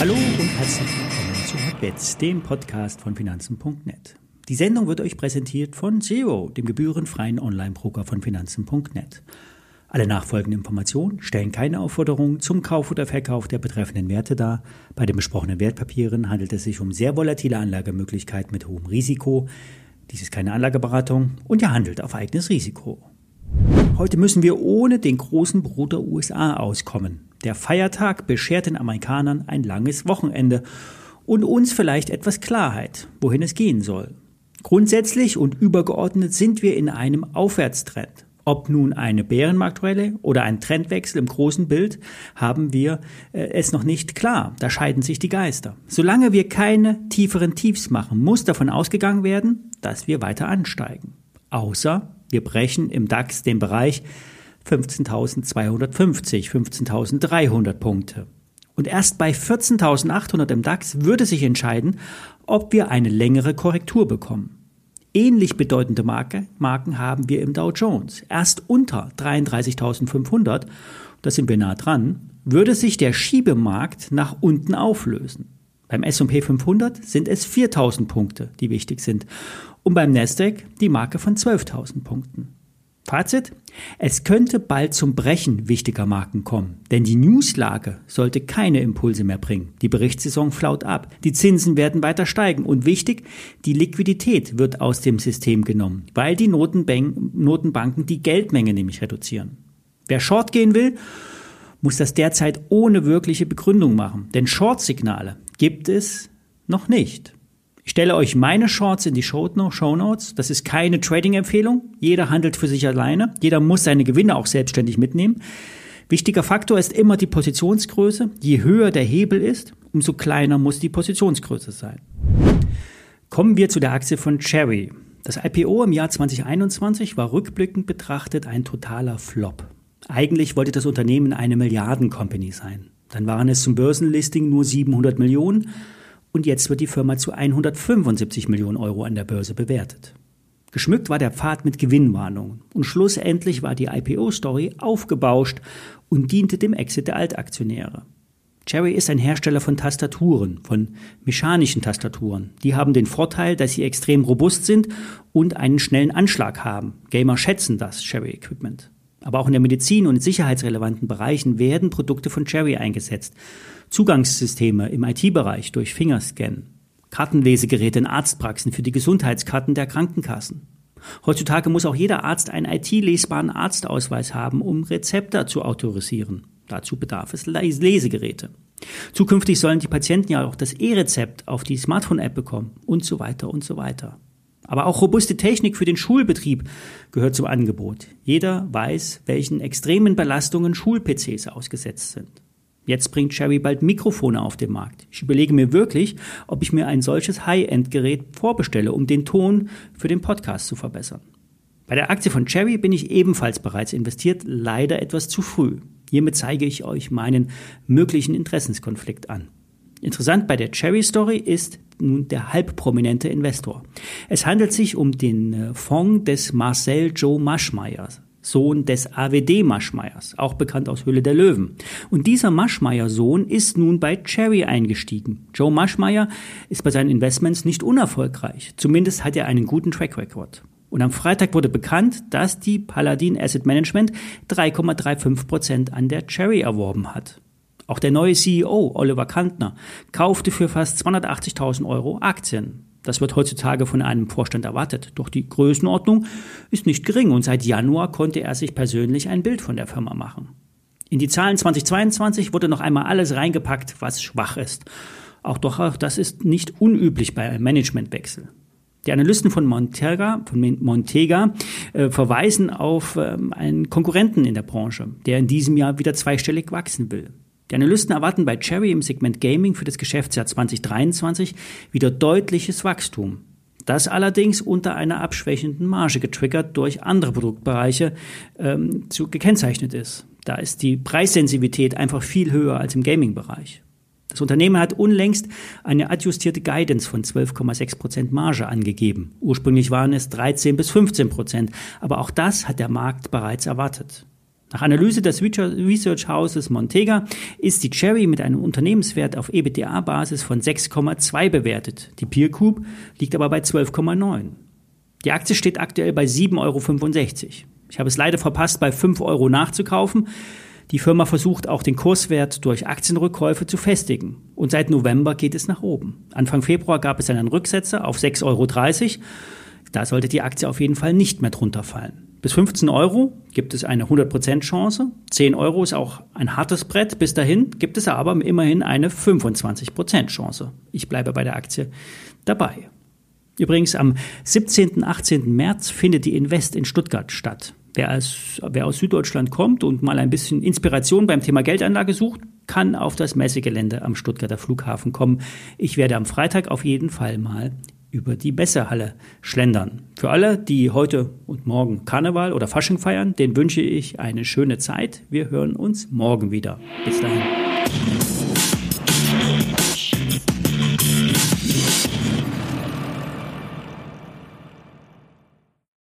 Hallo und herzlich willkommen zu Hotbets, dem Podcast von Finanzen.net. Die Sendung wird euch präsentiert von Zero, dem gebührenfreien Online-Broker von Finanzen.net. Alle nachfolgenden Informationen stellen keine Aufforderung zum Kauf oder Verkauf der betreffenden Werte dar. Bei den besprochenen Wertpapieren handelt es sich um sehr volatile Anlagemöglichkeiten mit hohem Risiko. Dies ist keine Anlageberatung und ihr handelt auf eigenes Risiko. Heute müssen wir ohne den großen Bruder USA auskommen. Der Feiertag beschert den Amerikanern ein langes Wochenende und uns vielleicht etwas Klarheit, wohin es gehen soll. Grundsätzlich und übergeordnet sind wir in einem Aufwärtstrend. Ob nun eine Bärenmarktrelle oder ein Trendwechsel im großen Bild, haben wir äh, es noch nicht klar. Da scheiden sich die Geister. Solange wir keine tieferen Tiefs machen, muss davon ausgegangen werden, dass wir weiter ansteigen. Außer wir brechen im DAX den Bereich 15.250, 15.300 Punkte. Und erst bei 14.800 im DAX würde sich entscheiden, ob wir eine längere Korrektur bekommen. Ähnlich bedeutende Marke, Marken haben wir im Dow Jones. Erst unter 33.500, da sind wir nah dran, würde sich der Schiebemarkt nach unten auflösen. Beim S&P 500 sind es 4.000 Punkte, die wichtig sind. Und beim Nasdaq die Marke von 12.000 Punkten. Fazit? Es könnte bald zum Brechen wichtiger Marken kommen, denn die Newslage sollte keine Impulse mehr bringen. Die Berichtssaison flaut ab, die Zinsen werden weiter steigen und wichtig, die Liquidität wird aus dem System genommen, weil die Notenbank Notenbanken die Geldmenge nämlich reduzieren. Wer Short gehen will, muss das derzeit ohne wirkliche Begründung machen, denn Short-Signale gibt es noch nicht. Ich stelle euch meine Shorts in die Show Notes. Das ist keine Trading-Empfehlung. Jeder handelt für sich alleine. Jeder muss seine Gewinne auch selbstständig mitnehmen. Wichtiger Faktor ist immer die Positionsgröße. Je höher der Hebel ist, umso kleiner muss die Positionsgröße sein. Kommen wir zu der Aktie von Cherry. Das IPO im Jahr 2021 war rückblickend betrachtet ein totaler Flop. Eigentlich wollte das Unternehmen eine Milliarden-Company sein. Dann waren es zum Börsenlisting nur 700 Millionen und jetzt wird die Firma zu 175 Millionen Euro an der Börse bewertet. Geschmückt war der Pfad mit Gewinnwarnungen und schlussendlich war die IPO-Story aufgebauscht und diente dem Exit der Altaktionäre. Cherry ist ein Hersteller von Tastaturen, von mechanischen Tastaturen. Die haben den Vorteil, dass sie extrem robust sind und einen schnellen Anschlag haben. Gamer schätzen das Cherry Equipment. Aber auch in der Medizin und in sicherheitsrelevanten Bereichen werden Produkte von Cherry eingesetzt. Zugangssysteme im IT-Bereich durch Fingerscan, Kartenlesegeräte in Arztpraxen für die Gesundheitskarten der Krankenkassen. Heutzutage muss auch jeder Arzt einen IT-lesbaren Arztausweis haben, um Rezepte zu autorisieren. Dazu bedarf es Lesegeräte. Zukünftig sollen die Patienten ja auch das E-Rezept auf die Smartphone-App bekommen und so weiter und so weiter. Aber auch robuste Technik für den Schulbetrieb gehört zum Angebot. Jeder weiß, welchen extremen Belastungen Schul-PCs ausgesetzt sind. Jetzt bringt Cherry bald Mikrofone auf den Markt. Ich überlege mir wirklich, ob ich mir ein solches High-End-Gerät vorbestelle, um den Ton für den Podcast zu verbessern. Bei der Aktie von Cherry bin ich ebenfalls bereits investiert, leider etwas zu früh. Hiermit zeige ich euch meinen möglichen Interessenskonflikt an. Interessant bei der Cherry Story ist nun der halbprominente Investor. Es handelt sich um den äh, Fonds des Marcel Joe Maschmeyers. Sohn des AWD Maschmeyers, auch bekannt aus Hülle der Löwen. Und dieser Maschmeyer-Sohn ist nun bei Cherry eingestiegen. Joe Maschmeyer ist bei seinen Investments nicht unerfolgreich. Zumindest hat er einen guten Track Record. Und am Freitag wurde bekannt, dass die Paladin Asset Management 3,35 Prozent an der Cherry erworben hat. Auch der neue CEO, Oliver Kantner, kaufte für fast 280.000 Euro Aktien. Das wird heutzutage von einem Vorstand erwartet. Doch die Größenordnung ist nicht gering und seit Januar konnte er sich persönlich ein Bild von der Firma machen. In die Zahlen 2022 wurde noch einmal alles reingepackt, was schwach ist. Auch doch, das ist nicht unüblich bei einem Managementwechsel. Die Analysten von Montega, von Montega äh, verweisen auf ähm, einen Konkurrenten in der Branche, der in diesem Jahr wieder zweistellig wachsen will. Die Analysten erwarten bei Cherry im Segment Gaming für das Geschäftsjahr 2023 wieder deutliches Wachstum. Das allerdings unter einer abschwächenden Marge getriggert durch andere Produktbereiche ähm, zu, gekennzeichnet ist. Da ist die Preissensitivität einfach viel höher als im Gaming-Bereich. Das Unternehmen hat unlängst eine adjustierte Guidance von 12,6% Marge angegeben. Ursprünglich waren es 13 bis 15 Prozent, aber auch das hat der Markt bereits erwartet. Nach Analyse des Research Houses Montega ist die Cherry mit einem Unternehmenswert auf EBITDA-Basis von 6,2 bewertet. Die Peer Group liegt aber bei 12,9. Die Aktie steht aktuell bei 7,65 Euro. Ich habe es leider verpasst, bei 5 Euro nachzukaufen. Die Firma versucht auch den Kurswert durch Aktienrückkäufe zu festigen. Und seit November geht es nach oben. Anfang Februar gab es einen Rücksetzer auf 6,30 Euro. Da sollte die Aktie auf jeden Fall nicht mehr drunter fallen. Bis 15 Euro gibt es eine 100% Chance. 10 Euro ist auch ein hartes Brett. Bis dahin gibt es aber immerhin eine 25% Chance. Ich bleibe bei der Aktie dabei. Übrigens am 17. 18. März findet die Invest in Stuttgart statt. Wer aus, wer aus Süddeutschland kommt und mal ein bisschen Inspiration beim Thema Geldanlage sucht, kann auf das Messegelände am Stuttgarter Flughafen kommen. Ich werde am Freitag auf jeden Fall mal über die Messehalle schlendern. Für alle, die heute und morgen Karneval oder Fasching feiern, den wünsche ich eine schöne Zeit. Wir hören uns morgen wieder. Bis dahin.